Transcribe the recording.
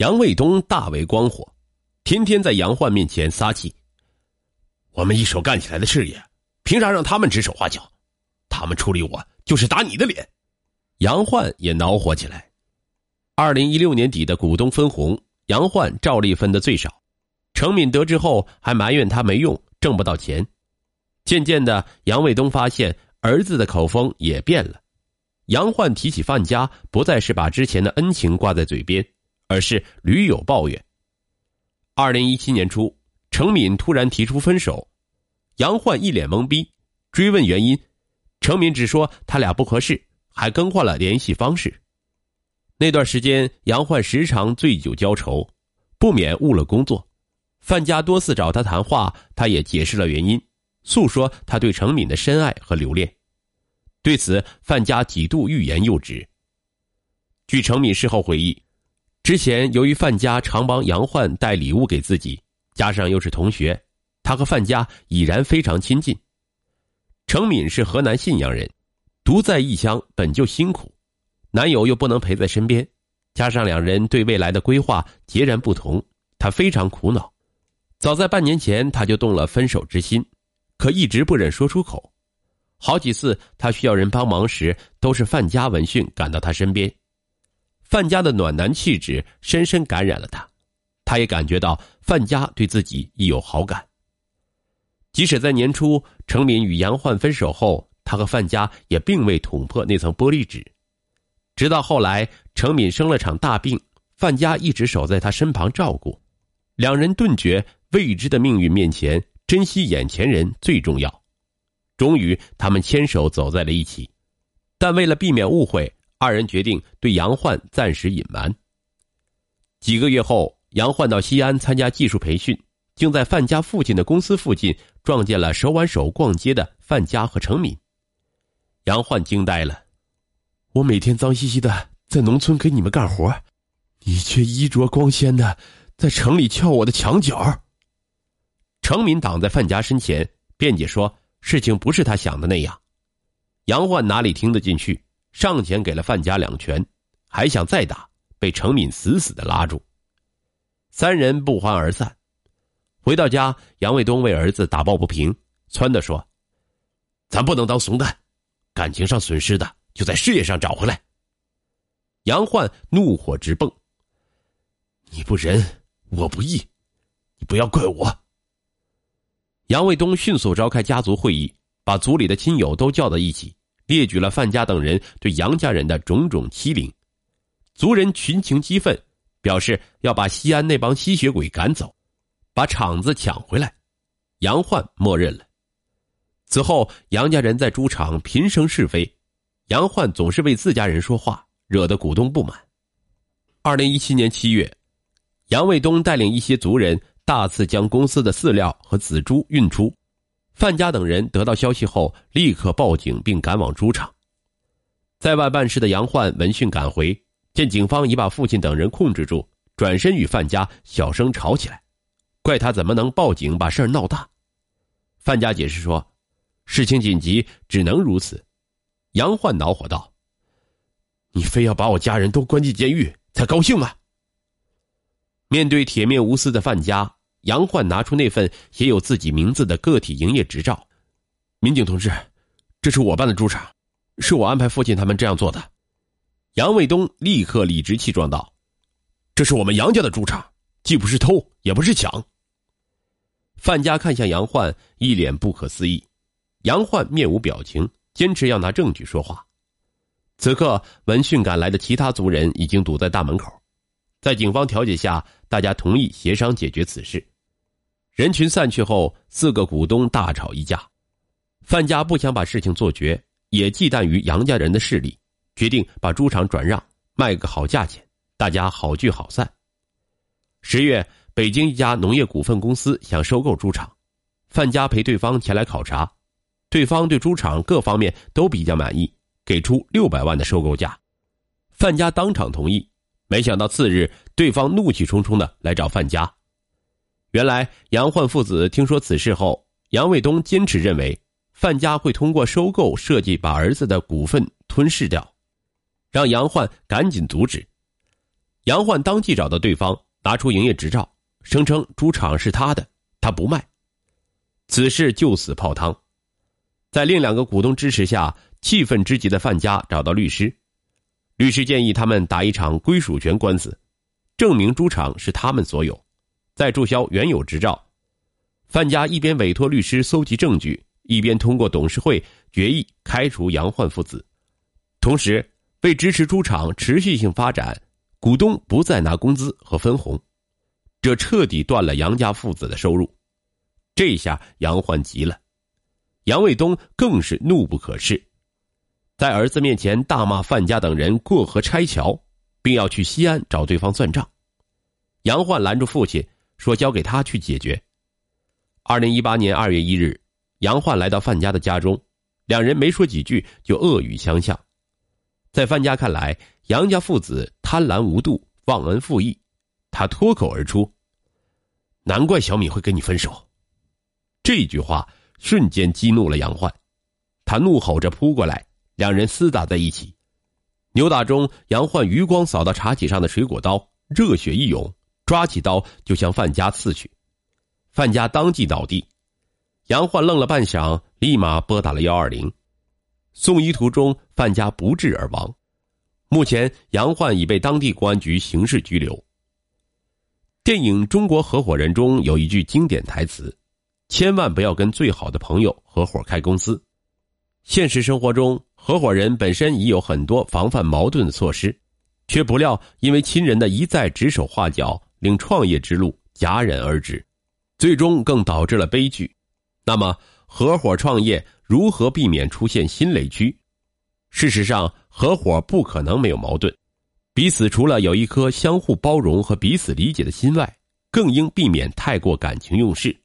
杨卫东大为光火，天天在杨焕面前撒气。我们一手干起来的事业，凭啥让他们指手画脚？他们处理我，就是打你的脸。杨焕也恼火起来。二零一六年底的股东分红，杨焕照例分的最少。程敏得知后，还埋怨他没用，挣不到钱。渐渐的，杨卫东发现儿子的口风也变了。杨焕提起范家，不再是把之前的恩情挂在嘴边。而是屡有抱怨。二零一七年初，程敏突然提出分手，杨焕一脸懵逼，追问原因，程敏只说他俩不合适，还更换了联系方式。那段时间，杨焕时常醉酒浇愁，不免误了工作。范家多次找他谈话，他也解释了原因，诉说他对程敏的深爱和留恋。对此，范家几度欲言又止。据程敏事后回忆。之前由于范家常帮杨焕带礼物给自己，加上又是同学，他和范家已然非常亲近。程敏是河南信阳人，独在异乡本就辛苦，男友又不能陪在身边，加上两人对未来的规划截然不同，她非常苦恼。早在半年前，她就动了分手之心，可一直不忍说出口。好几次她需要人帮忙时，都是范家闻讯赶到她身边。范家的暖男气质深深感染了他，他也感觉到范家对自己亦有好感。即使在年初程敏与杨焕分手后，他和范家也并未捅破那层玻璃纸。直到后来程敏生了场大病，范家一直守在他身旁照顾，两人顿觉未知的命运面前，珍惜眼前人最重要。终于，他们牵手走在了一起，但为了避免误会。二人决定对杨焕暂时隐瞒。几个月后，杨焕到西安参加技术培训，竟在范家父亲的公司附近撞见了手挽手逛街的范家和程敏。杨焕惊呆了：“我每天脏兮兮的在农村给你们干活，你却衣着光鲜的在城里撬我的墙角。”程敏挡在范家身前辩解说：“事情不是他想的那样。”杨焕哪里听得进去？上前给了范家两拳，还想再打，被程敏死死的拉住。三人不欢而散。回到家，杨卫东为儿子打抱不平，撺的说：“咱不能当怂蛋，感情上损失的就在事业上找回来。”杨焕怒火直蹦：“你不仁，我不义，你不要怪我。”杨卫东迅速召开家族会议，把族里的亲友都叫到一起。列举了范家等人对杨家人的种种欺凌，族人群情激愤，表示要把西安那帮吸血鬼赶走，把厂子抢回来。杨焕默认了。此后，杨家人在猪场频生是非，杨焕总是为自家人说话，惹得股东不满。二零一七年七月，杨卫东带领一些族人大肆将公司的饲料和仔猪运出。范家等人得到消息后，立刻报警并赶往猪场。在外办事的杨焕闻讯赶回，见警方已把父亲等人控制住，转身与范家小声吵起来，怪他怎么能报警把事儿闹大。范家解释说，事情紧急，只能如此。杨焕恼火道：“你非要把我家人都关进监狱才高兴吗？”面对铁面无私的范家。杨焕拿出那份写有自己名字的个体营业执照，民警同志，这是我办的猪场，是我安排父亲他们这样做的。杨卫东立刻理直气壮道：“这是我们杨家的猪场，既不是偷，也不是抢。”范家看向杨焕，一脸不可思议。杨焕面无表情，坚持要拿证据说话。此刻，闻讯赶来的其他族人已经堵在大门口，在警方调解下，大家同意协商解决此事。人群散去后，四个股东大吵一架。范家不想把事情做绝，也忌惮于杨家人的势力，决定把猪场转让，卖个好价钱，大家好聚好散。十月，北京一家农业股份公司想收购猪场，范家陪对方前来考察，对方对猪场各方面都比较满意，给出六百万的收购价，范家当场同意。没想到次日，对方怒气冲冲的来找范家。原来杨焕父子听说此事后，杨卫东坚持认为范家会通过收购设计把儿子的股份吞噬掉，让杨焕赶紧阻止。杨焕当即找到对方，拿出营业执照，声称猪场是他的，他不卖。此事就此泡汤。在另两个股东支持下，气愤之极的范家找到律师，律师建议他们打一场归属权官司，证明猪场是他们所有，再注销原有执照。范家一边委托律师搜集证据，一边通过董事会决议开除杨焕父子，同时为支持猪场持续性发展，股东不再拿工资和分红，这彻底断了杨家父子的收入。这下杨焕急了，杨卫东更是怒不可遏，在儿子面前大骂范家等人过河拆桥，并要去西安找对方算账。杨焕拦住父亲，说交给他去解决。二零一八年二月一日，杨焕来到范家的家中，两人没说几句就恶语相向。在范家看来，杨家父子贪婪无度、忘恩负义，他脱口而出：“难怪小米会跟你分手。”这句话瞬间激怒了杨焕，他怒吼着扑过来，两人厮打在一起。扭打中，杨焕余光扫到茶几上的水果刀，热血一涌，抓起刀就向范家刺去。范家当即倒地，杨焕愣了半晌，立马拨打了幺二零。送医途中，范家不治而亡。目前，杨焕已被当地公安局刑事拘留。电影《中国合伙人》中有一句经典台词。千万不要跟最好的朋友合伙开公司。现实生活中，合伙人本身已有很多防范矛盾的措施，却不料因为亲人的一再指手画脚，令创业之路戛然而止，最终更导致了悲剧。那么，合伙创业如何避免出现新雷区？事实上，合伙不可能没有矛盾，彼此除了有一颗相互包容和彼此理解的心外，更应避免太过感情用事。